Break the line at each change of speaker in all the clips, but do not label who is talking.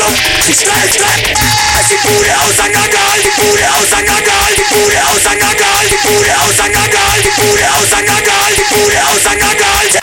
Achtung, ich schnell weg. Es die Bude auseinander, die Bude auseinander, die Bude auseinander, die Bude auseinander, die Bude auseinander, die Bude auseinander.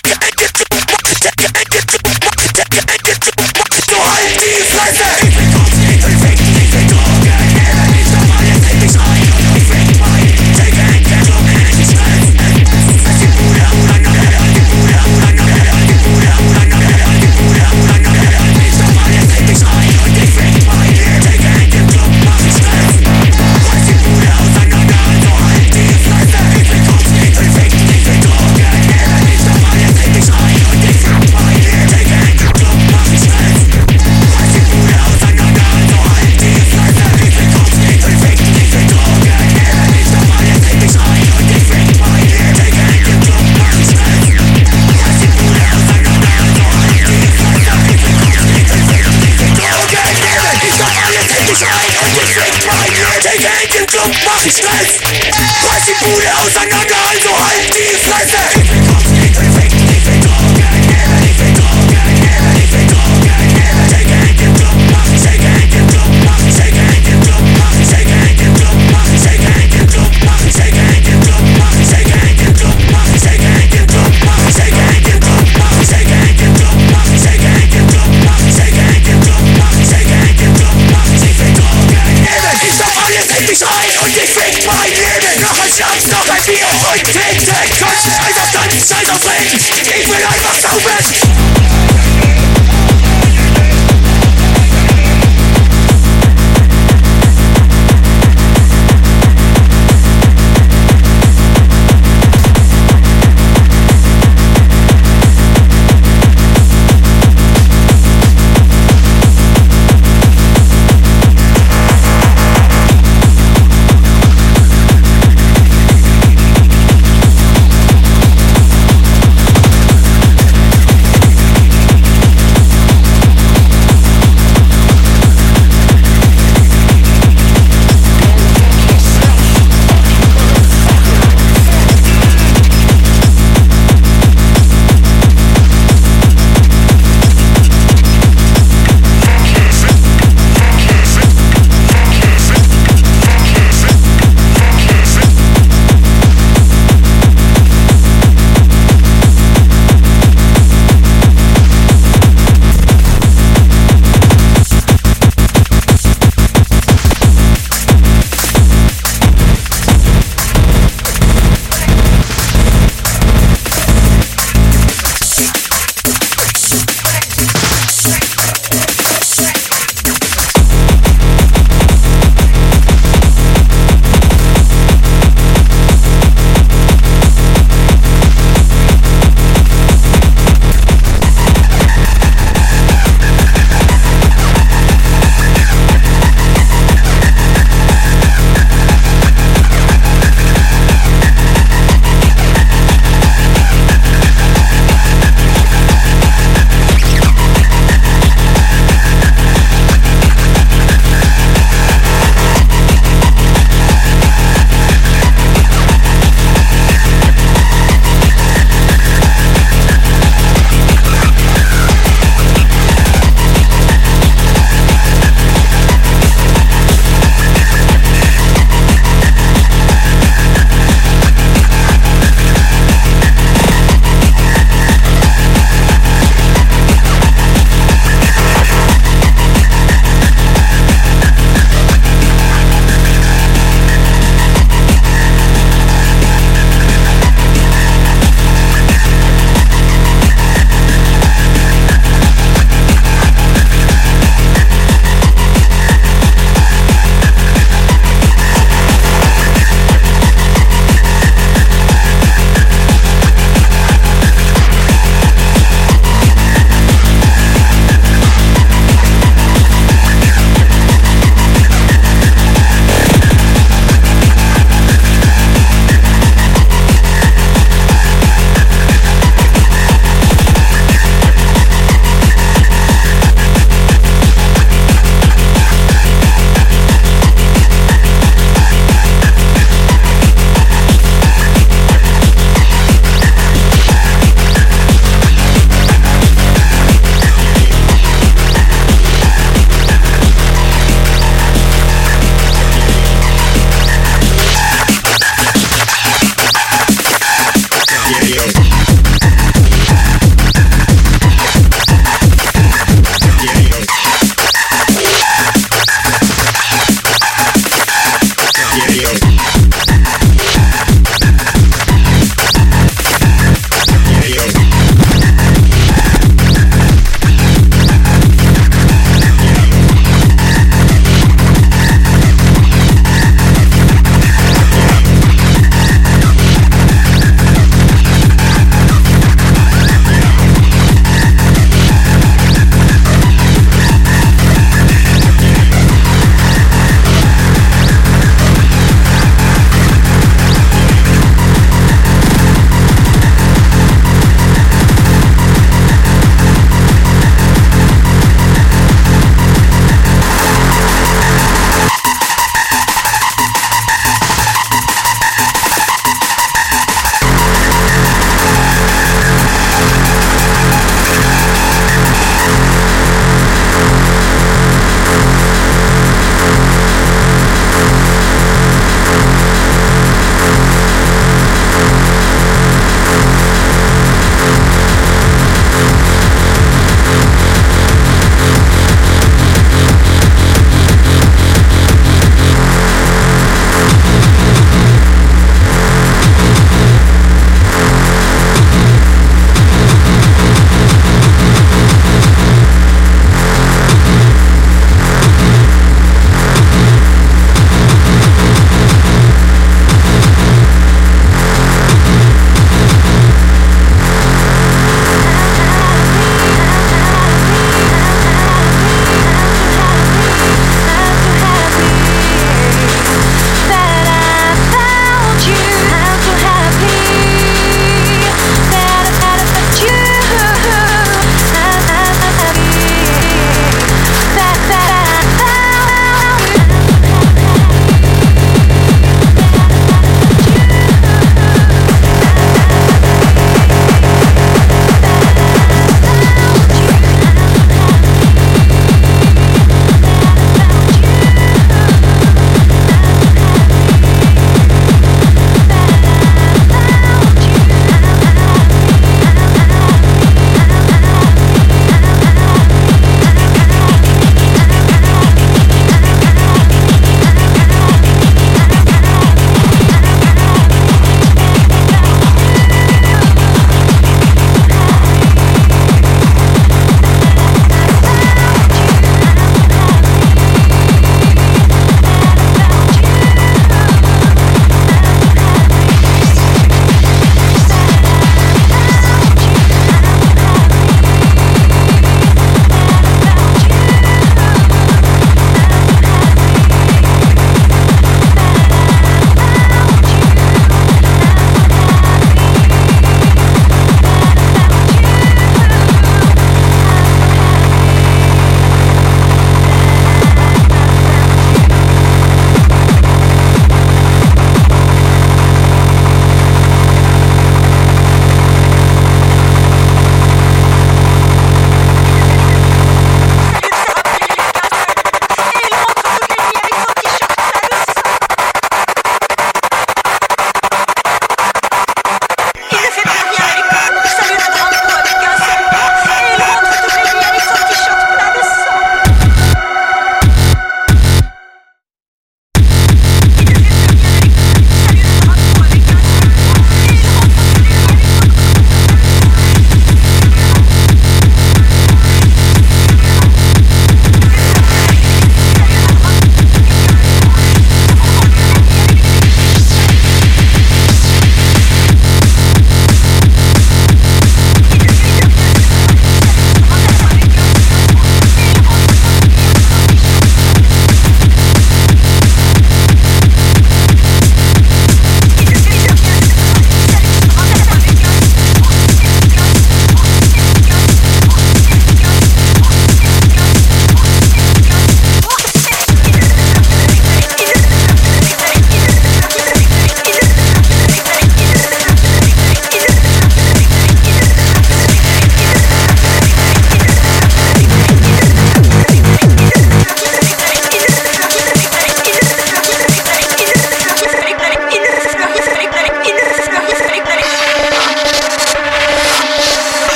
Achtung, mach ich Stress! Reiß die Bude auseinander, also halt die Fresse!